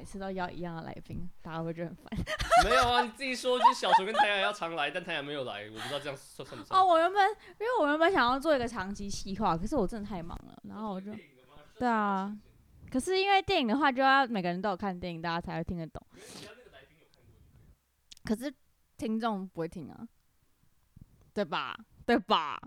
每次都邀一样的来宾，大家会觉得很烦。没有啊，你自己说，就是小虫跟太阳要常来，但太阳没有来，我不知道这样算算不算。哦，我原本因为我原本想要做一个长期企划，可是我真的太忙了，然后我就，对啊，可是因为电影的话，就要每个人都有看电影，大家才会听得懂。可是听众不会听啊，对吧？对吧？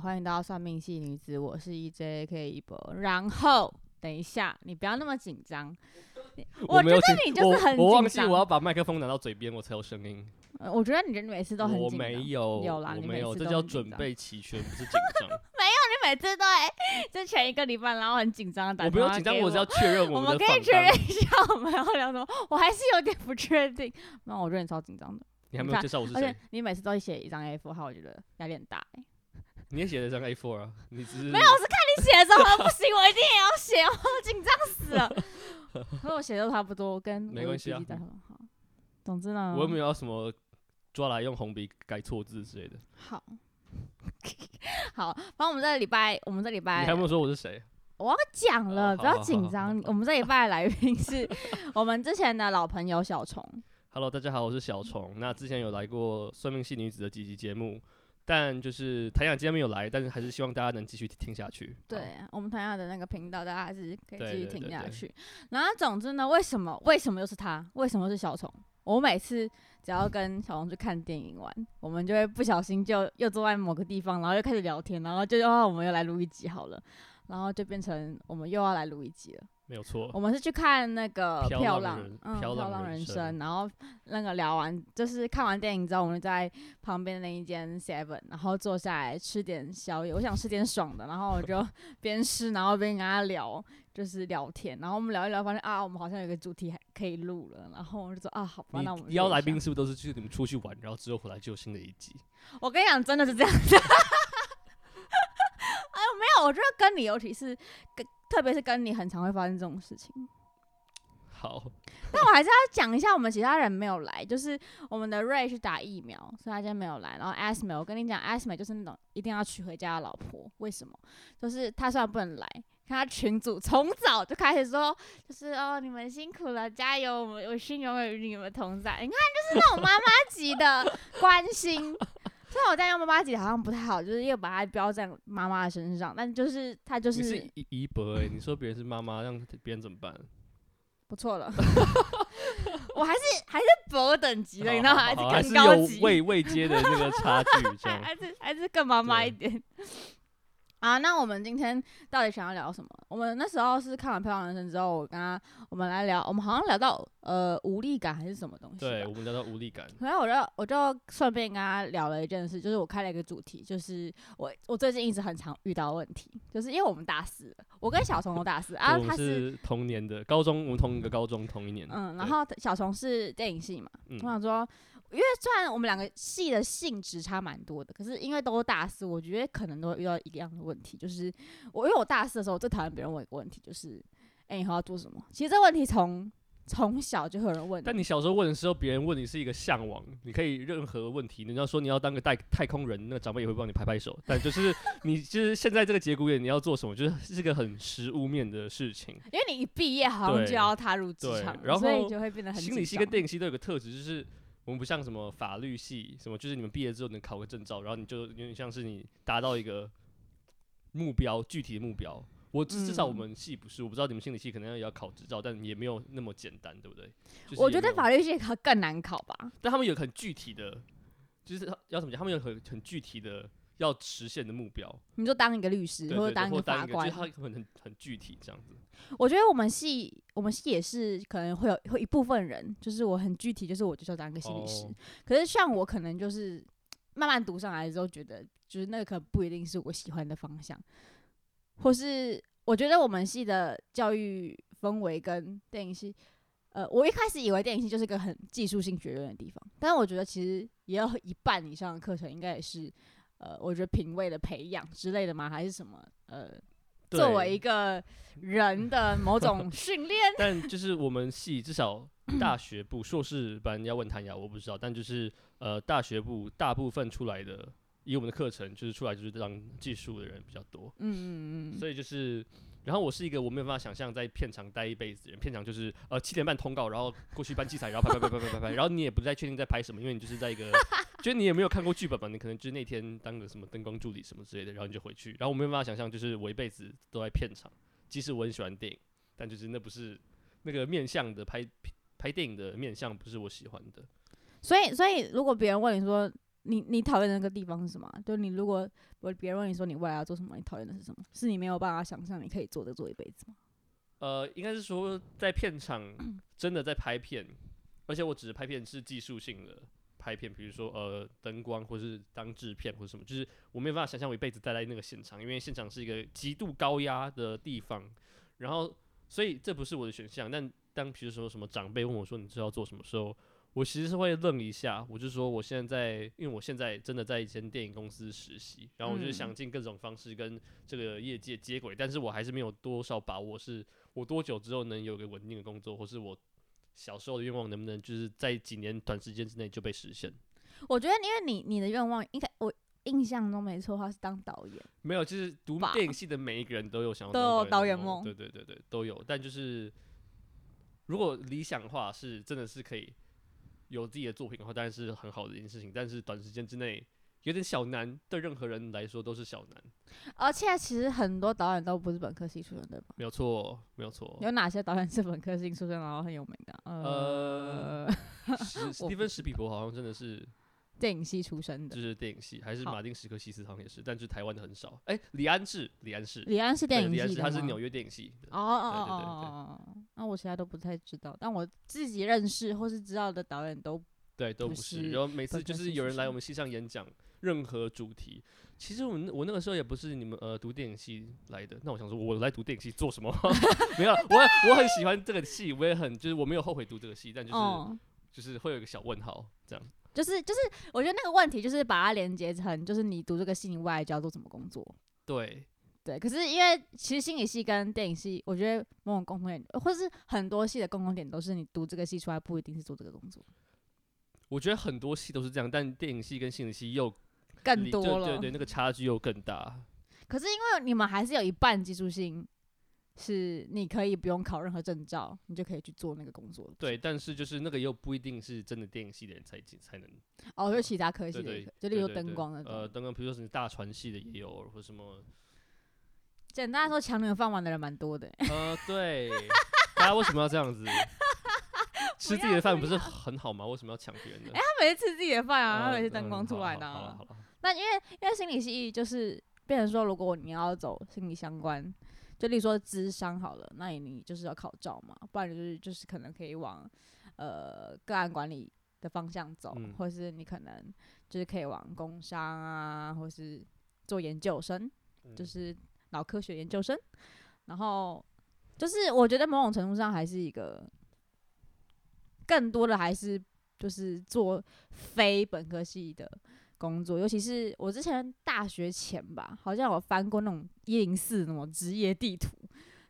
欢迎大家算命系女子，我是 EJK 一博。然后等一下，你不要那么紧张。我觉得你就是很紧张。我忘记我要把麦克风拿到嘴边，我才有声音。呃，我觉得你人每次都很紧张。我没有，有啦，我没有，这叫准备齐全，不是紧张。没有，你每次都哎，就前一个礼拜，然后很紧张。我不用紧张，我只要确认我们的。我们可以确认一下我们要聊什么。我还是有点不确定。那我觉得你超紧张的。你还没有介绍我是谁？你每次都写一张 A4，哈，我觉得压力很大哎。你也写了张 A4 啊？你只是没有，我是看你写的时候不行，我一定也要写，我紧张死了。和我写的都差不多，跟没关系啊。好，总之呢，我又没有要什么抓来用红笔改错字之类的。好，好，反正我们这礼拜，我们这礼拜，你还没有说我是谁？我要讲了，不要紧张。我们这礼拜的来宾是 我们之前的老朋友小虫。Hello，大家好，我是小虫。那之前有来过算命系女子的几集节目。但就是谭雅今天没有来，但是还是希望大家能继续听下去。对，我们谭雅的那个频道，大家还是可以继续听下去。然后总之呢，为什么为什么又是他？为什么是小虫？我每次只要跟小虫去看电影玩，我们就会不小心就又坐在某个地方，然后又开始聊天，然后就哦，我们又来录一集好了，然后就变成我们又要来录一集了。没有错，我们是去看那个漂浪，嗯，漂浪人生，然后那个聊完，就是看完电影之后，我们在旁边那一间 Seven，然后坐下来吃点宵夜。我想吃点爽的，然后我就 边吃，然后边跟他聊，就是聊天。然后我们聊一聊，发现啊，我们好像有个主题还可以录了。然后我就说啊，好吧，那我们邀来宾是不是都是去你们出去玩，然后之后回来就有新的一集？我跟你讲，真的是这样子。哎呦，没有，我觉得跟你尤其是跟。特别是跟你很常会发生这种事情。好，但我还是要讲一下，我们其他人没有来，就是我们的瑞去打疫苗，所以他今天没有来。然后 Asma，我跟你讲，Asma 就是那种一定要娶回家的老婆。为什么？就是他虽然不能来，看他群主从早就开始说，就是哦，你们辛苦了，加油，我们我心永远与你们同在。你看，就是那种妈妈级的关心。虽然我这样用妈妈级好像不太好，就是又把它标在妈妈的身上，但就是他就是。你是姨姨伯哎，你说别人是妈妈，让别人怎么办？不错了，我还是还是伯等级的，你知道吗？还是更高级，位位阶的那个差距，这样 还是还是更妈妈一点。啊，那我们今天到底想要聊什么？我们那时候是看完《漂亮人生》之后，我跟他我们来聊，我们好像聊到呃无力感还是什么东西？对，我们聊到无力感。然后我就我就顺便跟他聊了一件事，就是我开了一个主题，就是我我最近一直很常遇到问题，就是因为我们大四，我跟小虫都大四 啊，他是同年的高中，我们同一个高中，同一年。嗯，然后小虫是电影系嘛，嗯、我想说。因为虽然我们两个系的性质差蛮多的，可是因为都是大四，我觉得可能都会遇到一样的问题，就是我因为我大四的时候最讨厌别人问一个问题，就是哎、欸，你以后要做什么？其实这个问题从 从小就会有人问。但你小时候问的时候，别人问你是一个向往，你可以任何问题，你要说你要当个太太空人，那个长辈也会帮你拍拍手。但就是你就是现在这个节骨眼，你要做什么，就是是个很实务面的事情。因为你一毕业好像就要踏入职场，然后所以就会变得很心理系跟电影系都有个特质，就是。我们不像什么法律系，什么就是你们毕业之后能考个证照，然后你就有点像是你达到一个目标，具体的目标。我至少我们系不是，我不知道你们心理系可能也要考执照，但也没有那么简单，对不对？就是、我觉得法律系考更难考吧。但他们有很具体的，就是要怎么讲？他们有很很具体的要实现的目标。你就当一个律师，对对对，或者当一个法官，就他很很很具体这样子。我觉得我们系，我们系也是可能会有会一部分人，就是我很具体，就是我就是要当一个心理师。Oh. 可是像我，可能就是慢慢读上来之后，觉得就是那个可能不一定是我喜欢的方向，或是我觉得我们系的教育氛围跟电影系，呃，我一开始以为电影系就是个很技术性学院的地方，但是我觉得其实也有一半以上的课程应该也是，呃，我觉得品味的培养之类的吗？还是什么？呃。作为一个人的某种 训练。但就是我们系至少 大学部硕士班要问谭雅，我不知道。但就是呃，大学部大部分出来的，以我们的课程就是出来就是当技术的人比较多。嗯嗯嗯。所以就是。然后我是一个我没有办法想象在片场待一辈子的人，片场就是呃七点半通告，然后过去搬器材，然后拍拍拍拍拍拍拍，然后你也不太确定在拍 什么，因为你就是在一个，就是你也没有看过剧本嘛，你可能就是那天当个什么灯光助理什么之类的，然后你就回去，然后我没有办法想象就是我一辈子都在片场，即使我很喜欢电影，但就是那不是那个面向的拍拍电影的面向不是我喜欢的。所以所以如果别人问你说。你你讨厌的那个地方是什么？就你如果我别人问你说你未来要做什么，你讨厌的是什么？是你没有办法想象你可以做的做一辈子吗？呃，应该是说在片场 真的在拍片，而且我只是拍片是技术性的拍片，比如说呃灯光或是当制片或者什么，就是我没有办法想象我一辈子待在那个现场，因为现场是一个极度高压的地方，然后所以这不是我的选项。但当比如说什么长辈问我说你知道做什么时候？我其实是会愣一下，我就说我现在在，因为我现在真的在一间电影公司实习，然后我就想尽各种方式跟这个业界接轨，但是我还是没有多少把握，是我多久之后能有个稳定的工作，或是我小时候的愿望能不能就是在几年短时间之内就被实现？我觉得，因为你你的愿望应该我印象中没错的话是当导演，没有，就是读电影系的每一个人都有想要当都有导演梦，对对对对都有，但就是如果理想化是真的是可以。有自己的作品的话，当然是很好的一件事情。但是短时间之内有点小难，对任何人来说都是小难。而且其实很多导演都不是本科系出身，对吧？没有错，没有错。有哪些导演是本科系出身，然后很有名的？呃，史史蒂芬史匹伯好像真的是。电影系出身的，就是电影系，还是马丁·史科西斯好像也是，但是台湾的很少。哎、欸，李安是，李安是，李安是电影系的，他是纽约电影系。哦哦哦哦哦，那我其他都不太知道，但我自己认识或是知道的导演都对，都不是。然后每次就是有人来我们系上演讲，任何主题，其实我们我那个时候也不是你们呃读电影系来的。那我想说，我来读电影系做什么？没有，我我很喜欢这个系，我也很就是我没有后悔读这个系，但就是、哦、就是会有一个小问号这样。就是就是，我觉得那个问题就是把它连接成，就是你读这个系，你未来就要做什么工作？对对。可是因为其实心理系跟电影系，我觉得某种共同点，或是很多系的共同点，都是你读这个系出来不一定是做这个工作。我觉得很多系都是这样，但电影系跟心理系又更多了，对对对，那个差距又更大。可是因为你们还是有一半技术性。是，你可以不用考任何证照，你就可以去做那个工作。对，但是就是那个又不一定是真的电影系的人才才能。哦，就其他科系的，就例如灯光的。呃，灯光，比如说什么大船系的也有，或什么。简单来说，抢你们饭碗的人蛮多的。呃，对。大家为什么要这样子？吃自己的饭不是很好吗？为什么要抢别人的？哎，他每次吃自己的饭啊，他每次灯光出来的。好了好了。那因为因为心理系就是变成说，如果你要走心理相关。就例如说智商好了，那你就是要考照嘛，不然就是就是可能可以往呃个案管理的方向走，嗯、或是你可能就是可以往工商啊，或是做研究生，嗯、就是脑科学研究生。然后就是我觉得某种程度上还是一个更多的还是就是做非本科系的。工作，尤其是我之前大学前吧，好像有翻过那种一零四那种职业地图。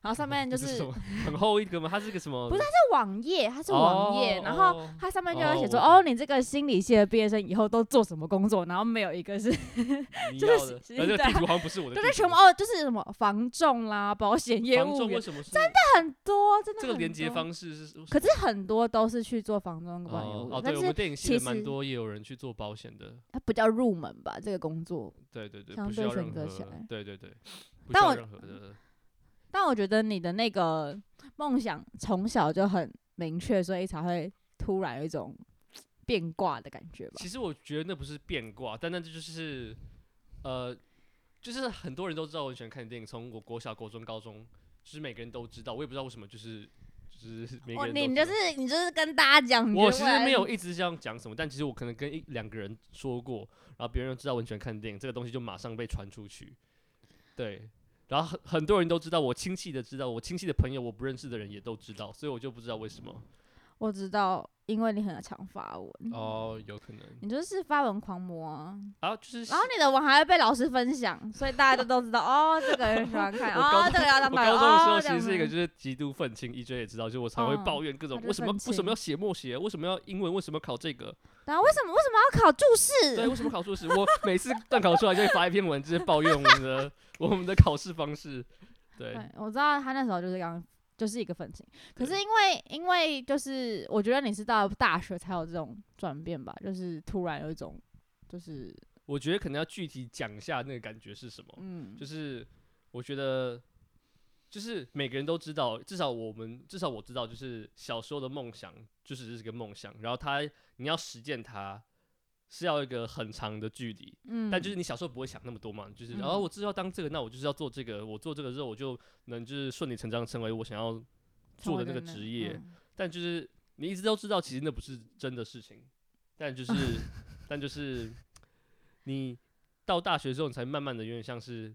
然后上面就 是，是很厚一个吗？它是个什么？不是，它是网页，它是网页。Oh, 然后它上面就要写说，哦，哦，你这个心理系的毕业生以后都做什么工作？然后没有一个是，就是这个地图好像不是我的。就是全部哦，就是什么房仲啦、保险业务员，真的很多，真的很多。这个连接方式是，可是很多都是去做房仲管业务。哦，对，我们电影系蛮多也有人去做保险的。它比较入门吧，这个工作。对对对，相对选择起来。对对对。但我。但我觉得你的那个梦想从小就很明确，所以才会突然有一种 变卦的感觉吧。其实我觉得那不是变卦，但那就是呃，就是很多人都知道我很喜欢看电影，从我国小、国中、高中，就是每个人都知道。我也不知道为什么，就是就 是每个人都。你就是你就是跟大家讲。我其实没有一直这样讲什么，但其实我可能跟一两个人说过，然后别人知道我很喜欢看电影，这个东西就马上被传出去。对。然后很很多人都知道，我亲戚的知道，我亲戚的朋友，我不认识的人也都知道，所以我就不知道为什么。我知道。因为你很常发文哦，有可能你就是发文狂魔啊，啊就是，然后你的文还会被老师分享，所以大家都都知道哦，这个人喜欢看 哦，这个要当白。我高中的时候其实是一个就是极度愤青，EJ 也知道，就我常会抱怨各种为什么为什么要写默写，为什么要英文，为什么要考这个，然后为什么为什么要考注释？对，为什么 考注释？我每次段考出来就会发一篇文，就是抱怨我们的 我们的考试方式。对，我知道他那时候就是刚。就是一个愤青，可是因为因为就是我觉得你是到大学才有这种转变吧，就是突然有一种就是，我觉得可能要具体讲一下那个感觉是什么，嗯，就是我觉得就是每个人都知道，至少我们至少我知道，就是小时候的梦想就是这是个梦想，然后他你要实践它。是要一个很长的距离，嗯，但就是你小时候不会想那么多嘛，就是，然后、嗯哦、我知道当这个，那我就是要做这个，我做这个之后，我就能就是顺理成章成为我想要做的那个职业。嗯、但就是你一直都知道，其实那不是真的事情。但就是，但就是你到大学之后，你才慢慢的有点像是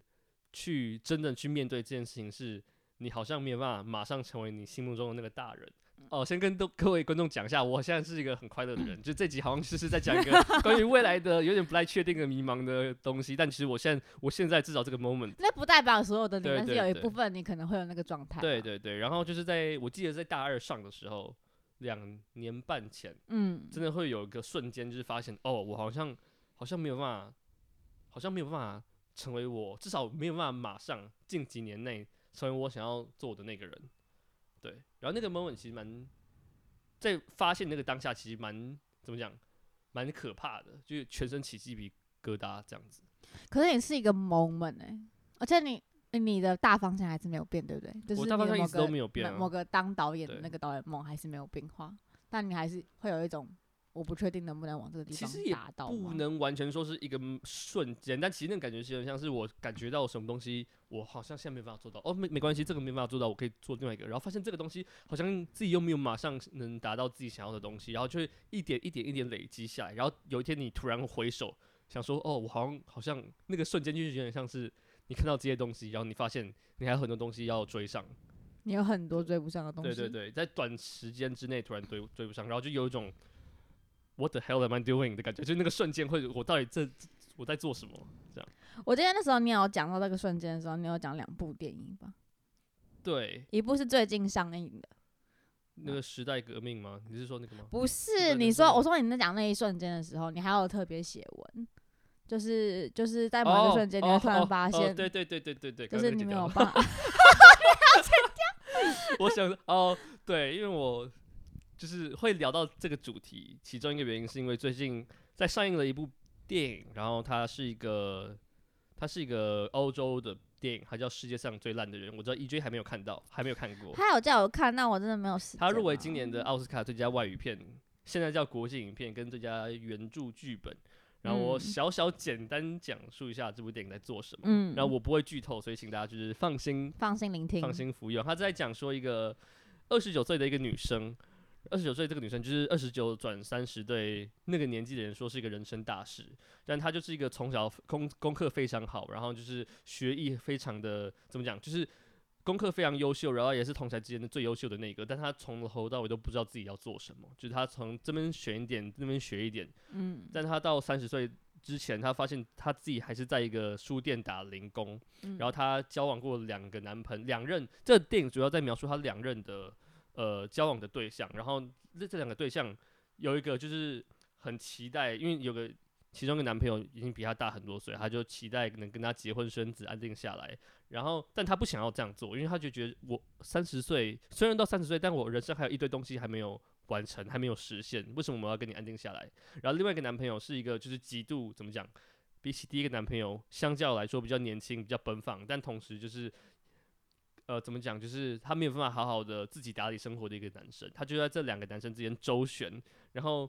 去真正去面对这件事情，是你好像没有办法马上成为你心目中的那个大人。哦，先跟都各位观众讲一下，我现在是一个很快乐的人。就这集好像就是在讲一个 关于未来的有点不太确定的迷茫的东西，但其实我现在我现在至少这个 moment，那不代表所有的你，但是有一部分你可能会有那个状态。对对对，然后就是在我记得在大二上的时候，两年半前，嗯，真的会有一个瞬间，就是发现哦，我好像好像没有办法，好像没有办法成为我，至少没有办法马上近几年内成为我想要做的那个人。对，然后那个 moment 其实蛮，在发现那个当下，其实蛮怎么讲，蛮可怕的，就是全身起鸡皮疙瘩这样子。可是你是一个 moment 哎、欸，而且你你的大方向还是没有变，对不对？就是我大方向一直都没有变、啊，某个当导演的那个导演梦还是没有变化，但你还是会有一种。我不确定能不能往这个地方达到。其实也不能完全说是一个瞬间，但其实那个感觉是很像是我感觉到什么东西，我好像现在没办法做到。哦，没没关系，这个没办法做到，我可以做另外一个。然后发现这个东西好像自己又没有马上能达到自己想要的东西，然后就会一点一点一点累积下来。然后有一天你突然回首，想说，哦，我好像好像那个瞬间就是有点像是你看到这些东西，然后你发现你还有很多东西要追上。你有很多追不上的东西。对对对，在短时间之内突然追追不上，然后就有一种。What the hell am I doing 的感觉，就是那个瞬间会，我到底这我在做什么？这样。我今天的时候，你有讲到那个瞬间的时候，你有讲两部电影吧？对，一部是最近上映的，那个时代革命吗？你是说那个吗？不是，你说我说你在讲那一瞬间的时候，你还有特别写文，就是就是在某一个瞬间，你会突然发现，对对对对对对，就是你没有办法，我想哦，对，因为我。就是会聊到这个主题，其中一个原因是因为最近在上映了一部电影，然后它是一个，它是一个欧洲的电影，它叫《世界上最烂的人》。我知道 EJ 还没有看到，还没有看过。他有叫我看，但我真的没有时间。他入围今年的奥斯卡最佳外语片，现在叫国际影片跟最佳原著剧本。然后我小小简单讲述一下这部电影在做什么。嗯。然后我不会剧透，所以请大家就是放心，放心聆听，放心服用。他在讲说一个二十九岁的一个女生。二十九岁这个女生就是二十九转三十，对那个年纪的人说是一个人生大事。但她就是一个从小功功课非常好，然后就是学艺非常的怎么讲，就是功课非常优秀，然后也是同才之间的最优秀的那个。但她从头到尾都不知道自己要做什么，就是她从这边选一点，那边学一点。嗯。但她到三十岁之前，她发现她自己还是在一个书店打零工。嗯。然后她交往过两个男朋友，两任。这个电影主要在描述她两任的。呃，交往的对象，然后这这两个对象有一个就是很期待，因为有个其中一个男朋友已经比他大很多岁，他就期待能跟他结婚生子，安定下来。然后，但他不想要这样做，因为他就觉得我三十岁，虽然到三十岁，但我人生还有一堆东西还没有完成，还没有实现。为什么我要跟你安定下来？然后另外一个男朋友是一个就是极度怎么讲，比起第一个男朋友相较来说比较年轻，比较奔放，但同时就是。呃，怎么讲？就是他没有办法好好的自己打理生活的一个男生，他就在这两个男生之间周旋。然后，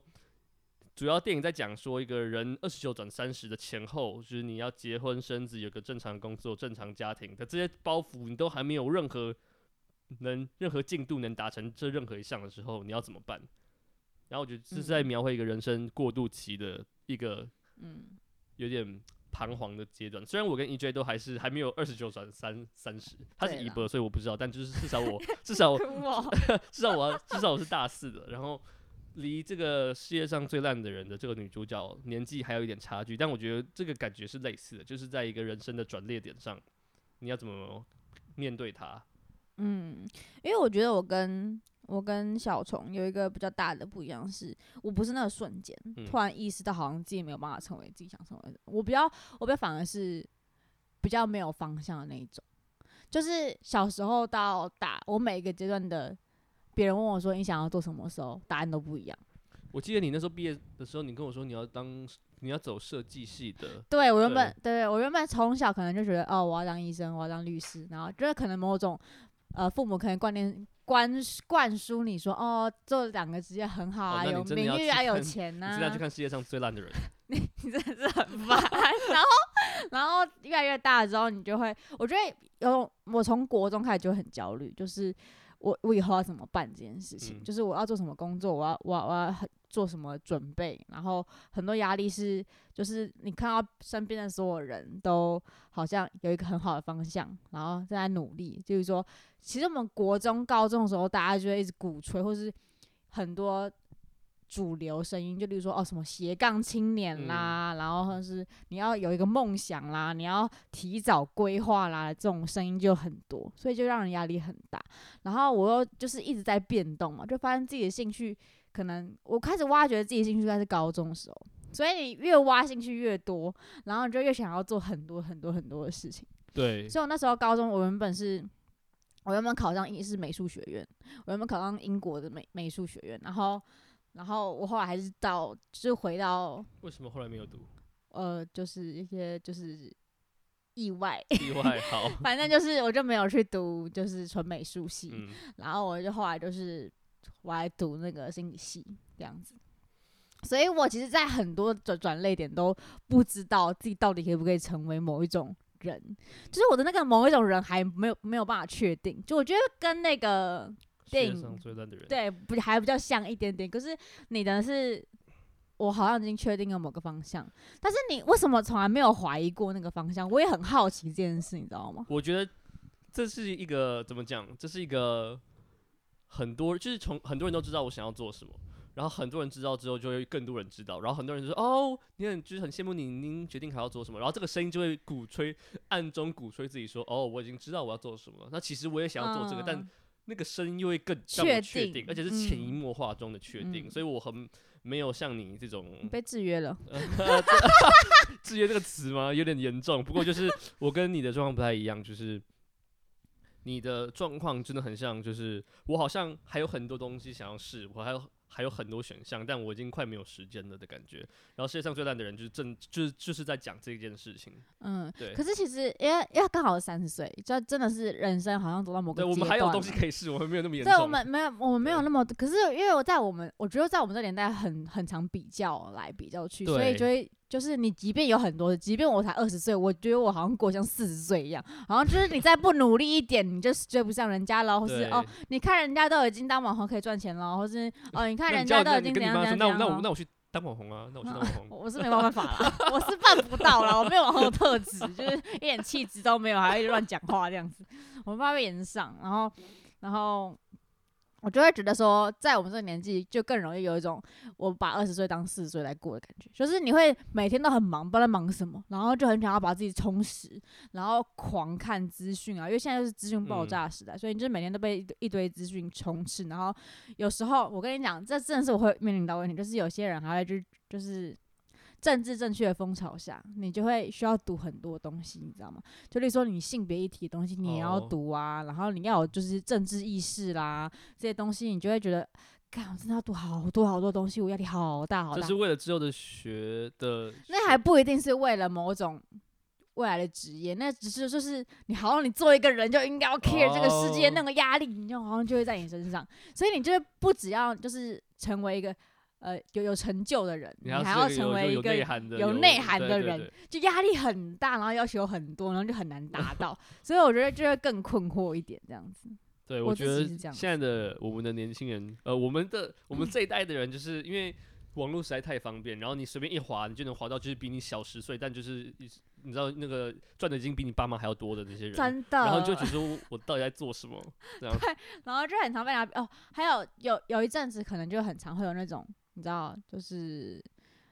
主要电影在讲说，一个人二十九转三十的前后，就是你要结婚生子，有个正常工作、正常家庭的这些包袱，你都还没有任何能任何进度能达成这任何一项的时候，你要怎么办？然后我觉得这是在描绘一个人生过渡期的一个，嗯，有点彷徨的阶段。虽然我跟 EJ 都还是还没有二十九转三三十，他是一波，所以我不知道。但就是至少我 至少我 至少我至少我是大四的，然后离这个世界上最烂的人的这个女主角年纪还有一点差距。但我觉得这个感觉是类似的，就是在一个人生的转捩点上，你要怎么面对它？嗯，因为我觉得我跟我跟小虫有一个比较大的不一样是，是我不是那个瞬间、嗯、突然意识到好像自己没有办法成为自己想成为的。我比较，我比较反而是比较没有方向的那一种。就是小时候到大，我每一个阶段的别人问我说你想要做什么时候，答案都不一样。我记得你那时候毕业的时候，你跟我说你要当你要走设计系的。对，我原本对我原本从小可能就觉得哦，我要当医生，我要当律师，然后觉得可能某种。呃，父母可能观念灌灌输你说，哦，做两个职业很好啊，有名誉啊，有钱呐。你现在去看世界上最烂的人，你你真的是很烦。然后，然后越来越大的时候，你就会，我觉得有我从国中开始就很焦虑，就是我我以后要怎么办这件事情，嗯、就是我要做什么工作，我要我要我要很。做什么准备？然后很多压力是，就是你看到身边的所有人都好像有一个很好的方向，然后正在努力。就是说，其实我们国中、高中的时候，大家就会一直鼓吹，或是很多主流声音，就例如说哦，什么斜杠青年啦，嗯、然后或者是你要有一个梦想啦，你要提早规划啦，这种声音就很多，所以就让人压力很大。然后我又就是一直在变动嘛，就发现自己的兴趣。可能我开始挖掘自己兴趣，应该是高中的时候，所以你越挖兴趣越多，然后你就越想要做很多很多很多的事情。对，所以我那时候高中，我原本是，我原本考上英式美术学院，我原本考上英国的美美术学院，然后，然后我后来还是到，就是回到，为什么后来没有读？呃，就是一些就是意外，意外好，反正就是我就没有去读，就是纯美术系，嗯，然后我就后来就是。我还读那个心理系这样子，所以我其实，在很多转转类点都不知道自己到底可不可以成为某一种人，就是我的那个某一种人还没有没有办法确定。就我觉得跟那个电影对不还比较像一点点，可是你的是，我好像已经确定了某个方向，但是你为什么从来没有怀疑过那个方向？我也很好奇这件事，你知道吗？我觉得这是一个怎么讲？这是一个。很多就是从很多人都知道我想要做什么，然后很多人知道之后就会更多人知道，然后很多人就说哦，你很就是很羡慕你，您决定还要做什么，然后这个声音就会鼓吹，暗中鼓吹自己说哦，我已经知道我要做什么了。那其实我也想要做这个，嗯、但那个声音又会更确定，定，而且是潜移默化中的确定，嗯、所以我很没有像你这种你被制约了，制约这个词吗？有点严重。不过就是 我跟你的状况不太一样，就是。你的状况真的很像，就是我好像还有很多东西想要试，我还有还有很多选项，但我已经快没有时间了的感觉。然后世界上最烂的人就是正就是就是在讲这件事情。嗯，对。可是其实因为因为刚好三十岁，就真的是人生好像走到某个。对，我们还有东西可以试，我们没有那么严重。对，我们没有，我们没有那么。可是因为我在我们，我觉得在我们这年代很很常比较来比较去，所以就会。就是你，即便有很多，即便我才二十岁，我觉得我好像过像四十岁一样。好像就是你再不努力一点，你就追不上人家了，或是哦，你看人家都已经当网红可以赚钱了，或是 哦，你看人家都已经怎样怎样，怎样。那我那我那我去当网红啊，那我去当网红。我是没办法啦，我是办不到了，我没有网红的特质，就是一点气质都没有，还会乱讲话这样子，我怕被炎上，然后然后。我就会觉得说，在我们这个年纪，就更容易有一种我把二十岁当四十岁来过的感觉，就是你会每天都很忙，不知道在忙什么，然后就很想要把自己充实，然后狂看资讯啊，因为现在就是资讯爆炸时代，嗯、所以你就每天都被一堆资讯充斥，然后有时候我跟你讲，这真的是我会面临到问题，就是有些人还会就就是。政治正确的风潮下，你就会需要读很多东西，你知道吗？就例如说你性别议题的东西，你也要读啊。Oh. 然后你要有就是政治意识啦，这些东西你就会觉得，干，我真的要读好多好多东西，我压力好大好大。就是为了之后的学的学，那还不一定是为了某种未来的职业，那只是就是你好像你做一个人就应该要 care 这个世界那个压力，你就好像就会在你身上。所以你就不只要就是成为一个。呃，有有成就的人，你还要成为一个有内涵的人，就压力很大，然后要求很多，然后就很难达到，所以我觉得就会更困惑一点，这样子。对，我觉得现在的我们的年轻人，呃，我们的我们这一代的人，就是因为网络实在太方便，然后你随便一滑，你就能滑到就是比你小十岁，但就是你知道那个赚的已经比你爸妈还要多的那些人，真的。然后就觉得我到底在做什么？对，然后就很常被人家哦，还有有有一阵子可能就很常会有那种，你知道，就是。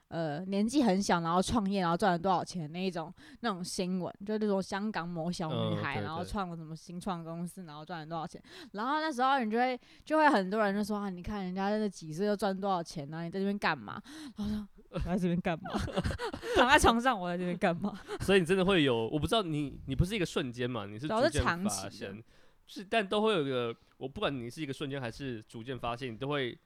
呃，年纪很小，然后创业，然后赚了多少钱那一种那种新闻，就那种香港某小女孩，然后创了什么新创公司，然后赚了多少钱，然后那时候你就会就会很多人就说啊，你看人家那几岁就赚多少钱呢？啊？你在这边干嘛？然后说我 在这边干嘛？躺在床上，我在这边干嘛？所以你真的会有，我不知道你你不是一个瞬间嘛？你是逐渐发现，是但都会有一个，我不管你是一个瞬间还是逐渐发现，你都会。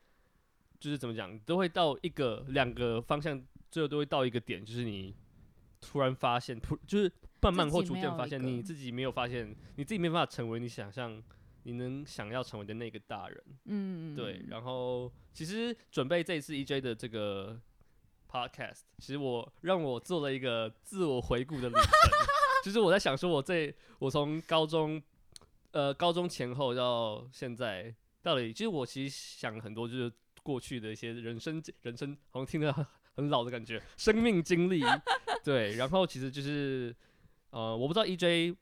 就是怎么讲，都会到一个两个方向，最后都会到一个点，就是你突然发现，突就是慢慢或逐渐发现，你自己没有发现，你自己没办法成为你想象你能想要成为的那个大人。嗯，对。然后其实准备这一次 EJ 的这个 podcast，其实我让我做了一个自我回顾的旅程，就是我在想说，我这我从高中呃高中前后到现在，到底其实我其实想很多，就是。过去的一些人生，人生好像听得很老的感觉，生命经历，对，然后其实就是，呃，我不知道 EJ，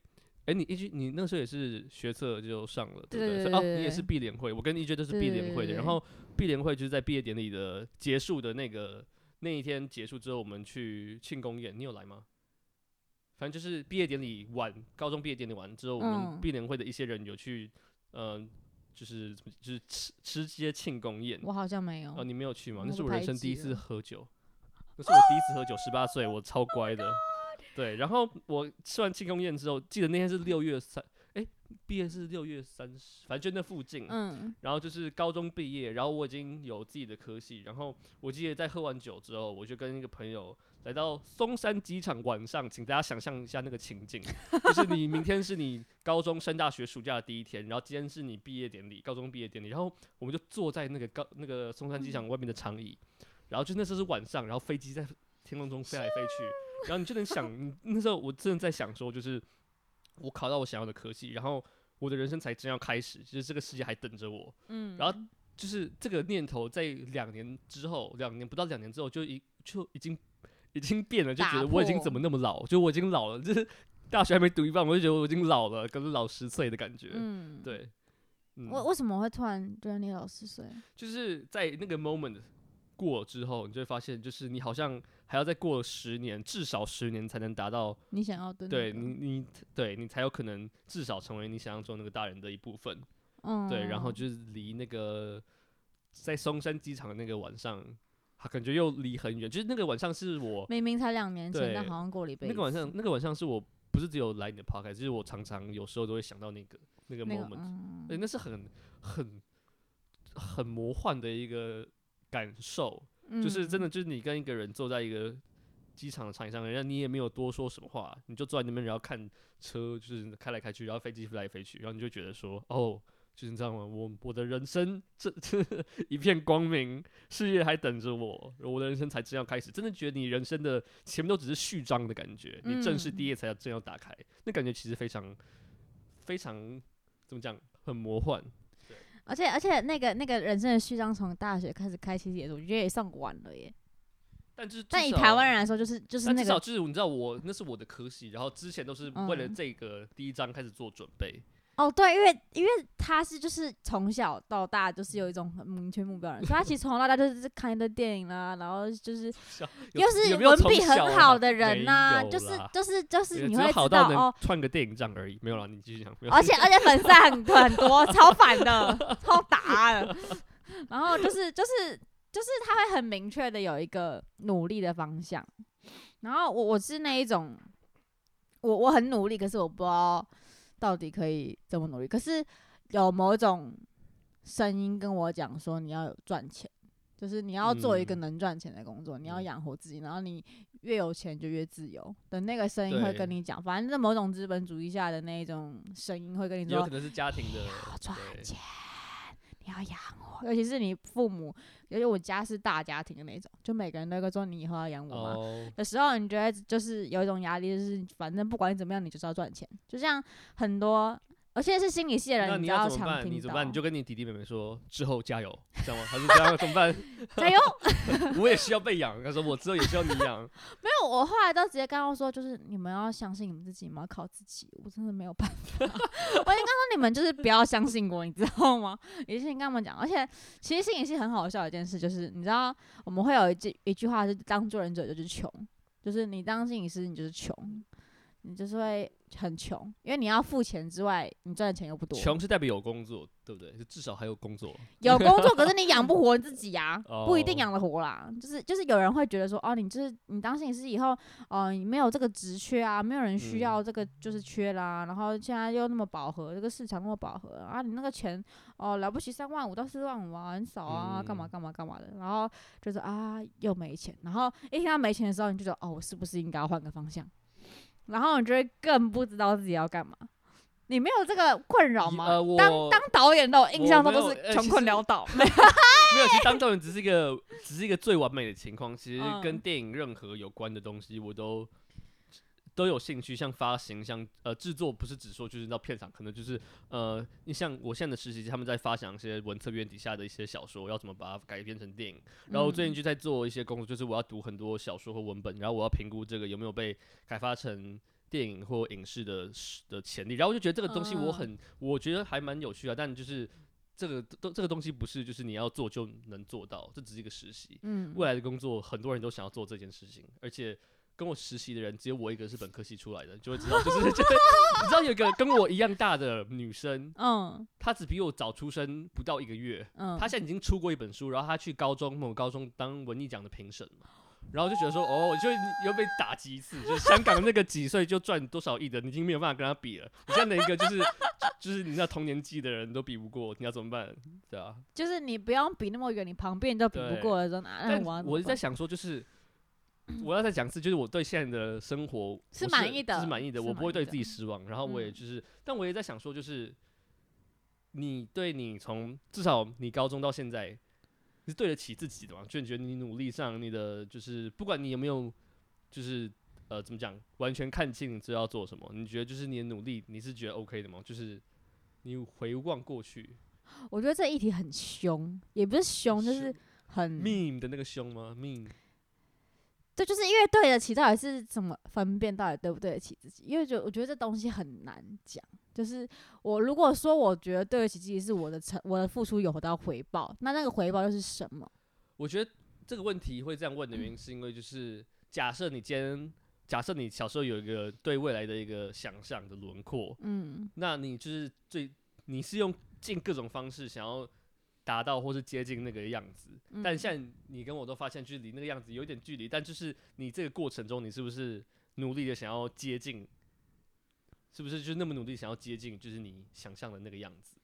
哎，你 EJ，你那时候也是学测就上了，对不对？对哦，你也是毕联会，我跟 EJ 都是毕联会的。然后毕联会就是在毕业典礼的结束的那个那一天结束之后，我们去庆功宴，你有来吗？反正就是毕业典礼晚，高中毕业典礼完之后，我们毕联会的一些人有去，嗯、呃。就是就是吃吃些庆功宴，我好像没有。哦，你没有去吗？那是我人生第一次喝酒，那是我第一次喝酒，十八岁，我超乖的。对，然后我吃完庆功宴之后，记得那天是六月三，哎，毕业是六月三十，反正就那附近。嗯。然后就是高中毕业，然后我已经有自己的科系，然后我记得在喝完酒之后，我就跟一个朋友。来到松山机场，晚上，请大家想象一下那个情景，就是你明天是你高中升大学暑假的第一天，然后今天是你毕业典礼，高中毕业典礼，然后我们就坐在那个高那个松山机场外面的长椅，然后就那时候是晚上，然后飞机在 天空中飞来飞去，然后你就能想，那时候我真的在想说，就是我考到我想要的科系，然后我的人生才真要开始，就是这个世界还等着我，嗯，然后就是这个念头在两年之后，两年不到两年之后就已就已经。已经变了，就觉得我已经怎么那么老？就我已经老了，就是大学还没读一半，我就觉得我已经老了，跟老十岁的感觉。嗯，对。为、嗯、为什么会突然觉得你老十岁？就是在那个 moment 过了之后，你就会发现，就是你好像还要再过十年，至少十年才能达到你想要的。对你，你对你才有可能至少成为你想象中那个大人的一部分。嗯，对。然后就是离那个在松山机场的那个晚上。感觉又离很远，就是那个晚上是我明明才两年前，但好像过了一辈子。那个晚上，那个晚上是我不是只有来你的 podcast，就是我常常有时候都会想到那个那个 moment，对、那个嗯，那是很很很魔幻的一个感受，嗯，就是真的就是你跟一个人坐在一个机场的长椅上，人家你也没有多说什么话，你就坐在那边，然后看车就是开来开去，然后飞机飞来飞去，然后你就觉得说哦。就是你知道吗？我我的人生这这一片光明，事业还等着我，我的人生才正要开始。真的觉得你人生的前面都只是序章的感觉，你正式第一页才要正要打开，嗯，那感觉其实非常非常怎么讲，很魔幻。而且而且那个那个人生的序章从大学开始开，其实也我觉得也算晚了耶。但就是但以台湾人来说，就是就是那个，至少就是你知道我那是我的科系，然后之前都是为了这个第一章开始做准备。嗯哦，对，因为因为他是就是从小到大就是有一种很明确目标的人，所以他其实从小到大就是看一堆电影啦，然后就是又是文笔很好的人呐、啊，就是就是就是你会知道哦，串个电影账而已，没有了，你继续讲。而且 而且粉丝很很多，超烦的，超打的。然后就是就是就是他会很明确的有一个努力的方向。然后我我是那一种，我我很努力，可是我不知道。到底可以这么努力？可是有某种声音跟我讲说，你要有赚钱，就是你要做一个能赚钱的工作，嗯、你要养活自己，然后你越有钱就越自由的那个声音会跟你讲，反正是某种资本主义下的那一种声音会跟你说，有可能是家庭的，要赚钱，你要养我，尤其是你父母，尤其我家是大家庭的那种，就每个人都会说你以后要养我嘛？哦、的时候，你觉得就是有一种压力，就是反正不管你怎么样，你就是要赚钱。就像很多而且是心理系的人，那你要要怎么办？常你怎么办？你就跟你弟弟妹妹说，之后加油，知道吗？还是这样怎么办？加油！我也需要被养，他说我之后也需要你养。没有，我后来都直接跟他说，就是你们要相信你们自己，你们要靠自己。我真的没有办法。我应该说你们就是不要相信我，你知道吗？也是你跟他们讲，而且其实心理系很好笑的一件事，就是你知道我们会有一句一句话是当做人者就是穷。就是你当心理师，你就是穷，你就是会很穷，因为你要付钱之外，你赚的钱又不多。穷是代表有工作，对不对？就至少还有工作。有工作，可是你养不 活自己呀、啊，哦、不一定养得活啦。就是就是有人会觉得说，哦，你就是你当心理师以后，哦、呃，你没有这个职缺啊，没有人需要这个就是缺啦。嗯、然后现在又那么饱和，这个市场那么饱和啊，你那个钱哦、呃、了不起三万五到四万五啊，很少啊，干、嗯、嘛干嘛干嘛的。然后就是啊，又没钱。然后一听到没钱的时候，你就觉得哦，我是不是应该要换个方向？然后你就会更不知道自己要干嘛。你没有这个困扰吗？呃、当当导演的，我印象中都是穷困潦倒。没有，其实当导演只是一个，只是一个最完美的情况。其实跟电影任何有关的东西，我都都有兴趣。像发行，像呃制作，不是只说就是到片场，可能就是呃，你像我现在的实习，他们在发想一些文策院底下的一些小说，要怎么把它改编成电影。然后最近就在做一些工作，就是我要读很多小说和文本，然后我要评估这个有没有被开发成。电影或影视的的潜力，然后我就觉得这个东西我很，uh, 我觉得还蛮有趣的，但就是这个都这个东西不是就是你要做就能做到，这只是一个实习。嗯，未来的工作很多人都想要做这件事情，而且跟我实习的人只有我一个是本科系出来的，就会知道就是 就是你知道有一个跟我一样大的女生，嗯，她只比我早出生不到一个月，嗯，她现在已经出过一本书，然后她去高中某高中当文艺奖的评审嘛。然后就觉得说，哦，就又被打击一次，就是香港那个几岁就赚多少亿的，你已经没有办法跟他比了。你这样的一个就是，就是你知道同年纪的人都比不过，你要怎么办？对啊，就是你不用比那么远，你旁边都比不过的时候，那我我是在想说，就是我要再讲一次，就是我对现在的生活是满意的，是满意的，我不会对自己失望。然后我也就是，但我也在想说，就是你对你从至少你高中到现在。是对得起自己的嘛？就你觉得你努力上，你的就是不管你有没有，就是呃怎么讲，完全看清你知道要做什么？你觉得就是你的努力，你是觉得 OK 的吗？就是你回望过去，我觉得这议题很凶，也不是凶，就是很 mean 的那个凶吗？mean。这就是因为对得起，到底是怎么分辨，到底对不对得起自己？因为就我觉得这东西很难讲。就是我如果说我觉得对得起自己是我的成，我的付出有得到回报，那那个回报又是什么？我觉得这个问题会这样问的原因，是因为就是假设你今天，假设你小时候有一个对未来的一个想象的轮廓，嗯，那你就是最，你是用尽各种方式想要达到或是接近那个样子，嗯，但现在你跟我都发现，就是离那个样子有点距离，但就是你这个过程中，你是不是努力的想要接近？是不是就那么努力想要接近，就是你想象的那个样子？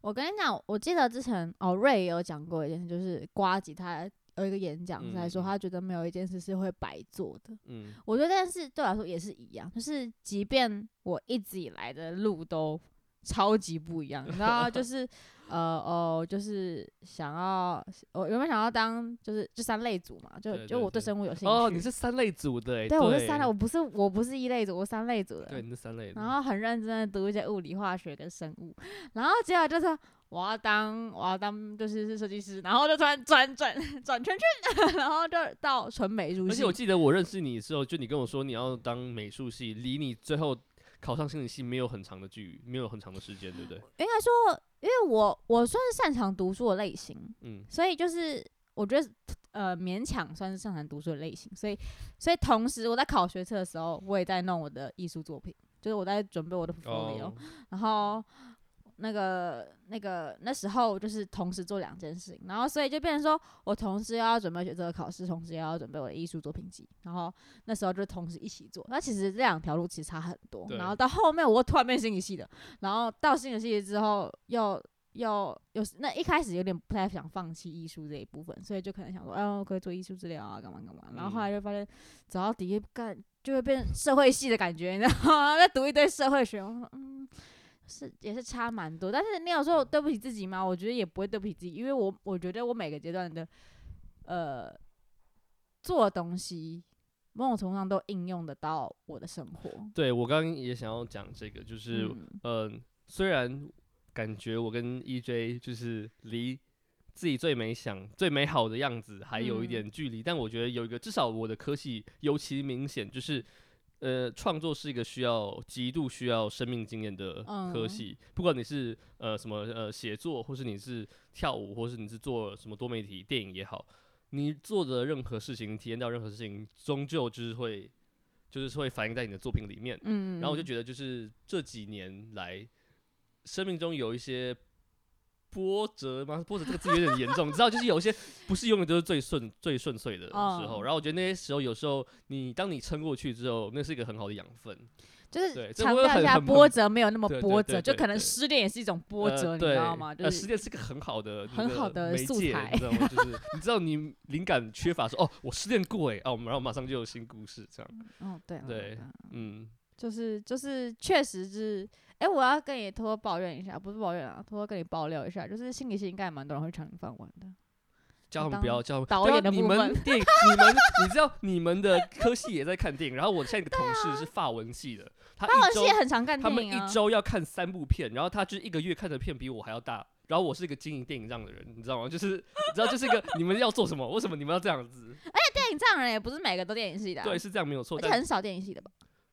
我跟你讲，我记得之前哦，瑞也有讲过一件事，就是瓜吉他有一个演讲是来说，他觉得没有一件事是会白做的。嗯，我觉得这件事对我来说也是一样，就是即便我一直以来的路都超级不一样，你知道，就是。呃哦，就是想要我原本想要当就是就三类组嘛，就对对对就我对生物有兴趣。哦，你是三类组的，对，对我是三类，我不是我不是一类组，我三类组的。对，你是三类。然后很认真的读一些物理、化学跟生物，然后接下来就是我要当我要当就是是设计师，然后就突然转转转圈圈，然后就到纯美术系。而且我记得我认识你的时候，就你跟我说你要当美术系，离你最后。考上心理系没有很长的距离，没有很长的时间，对不对？应该说，因为我我算是擅长读书的类型，嗯，所以就是我觉得呃勉强算是擅长读书的类型，所以所以同时我在考学测的时候，我也在弄我的艺术作品，就是我在准备我的 portfolio，哦，然后。那个、那个、那时候就是同时做两件事情，然后所以就变成说我同时要准备学这个考试，同时也要准备我的艺术作品集，然后那时候就同时一起做。那其实这两条路其实差很多。然后到后面我突然变心理系的，然后到心理系之后又又又那一开始有点不太想放弃艺术这一部分，所以就可能想说，哎，我可以做艺术治疗啊，干嘛干嘛。然后后来就发现走到底下干就会变社会系的感觉，你知道吗？在读一堆社会学，我说嗯。是也是差蛮多，但是你有说对不起自己吗？我觉得也不会对不起自己，因为我我觉得我每个阶段的呃做的东西，某种程度上都应用得到我的生活。对，我刚刚也想要讲这个，就是嗯、呃，虽然感觉我跟 EJ 就是离自己最美想、最美好的样子还有一点距离，嗯、但我觉得有一个，至少我的科系尤其明显，就是呃，创作是一个需要极度需要生命经验的科系，嗯、不管你是呃什么呃写作，或是你是跳舞，或是你是做什么多媒体电影也好，你做的任何事情，体验到任何事情，终究就是会。就是会反映在你的作品里面，嗯，然后我就觉得，就是这几年来，生命中有一些波折吗？波折这个字有点严重，你 知道，就是有一些不是永远都是最顺、最顺遂的时候。哦、然后我觉得那些时候，有时候你当你撑过去之后，那是一个很好的养分。就是强调一下波折没有那么波折，就可能失恋也是一种波折，你知道吗？就是失恋是个很好的很好的素材，你知道吗？就是 你知道你灵感缺乏说哦，我失恋过哎，哦，然后马上就有新故事这样。哦，对对，嗯，就是就是确实是，哎，我要跟你偷偷抱怨一下，不是抱怨啊，偷偷跟你爆料一下，就是心理系应该蛮多人会抢你饭碗的。叫他们不要叫导演的你们电影，你们你知道你们的科系也在看电影，然后我现在一个同事是法文系的，他法文系也很常看电影，他们一周要看三部片，然后他就是一个月看的片比我还要大，然后我是一个经营电影账的人，你知道吗？就是你知道就是一个你们要做什么？为什么你们要这样子？而且电影账人也不是每个都电影系的，对，是这样没有错，而且很少电影系的吧？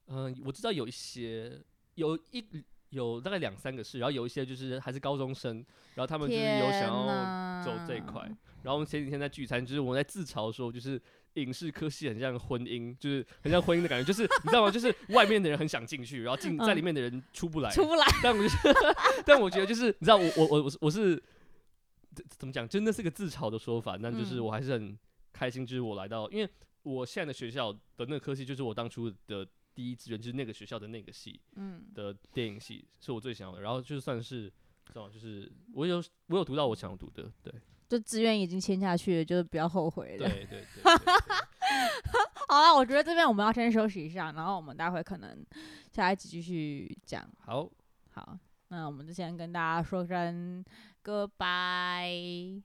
嗯，我知道有一些，有一有大概两三个是，然后有一些就是还是高中生，然后他们就是有想要走这一块。然后我们前几天在聚餐，就是我在自嘲说，就是影视科系很像婚姻，就是很像婚姻的感觉，就是你知道吗？就是外面的人很想进去，然后进在里面的人出不来，出不来。但我觉得，但我觉得就是你知道，我我我我是我是怎么讲？真的是个自嘲的说法，但就是我还是很开心，就是我来到，因为我现在的学校的那个科系，就是我当初的第一志愿，就是那个学校的那个系，嗯，的电影系是我最想要的。然后就算是这种，就是我有我有读到我想要读的，对。就志愿已经签下去了，就是不要后悔了。对对对，对。好了，我觉得这边我们要先休息一下，然后我们待会可能下一集继续讲。好，好，那我们就先跟大家说声 goodbye。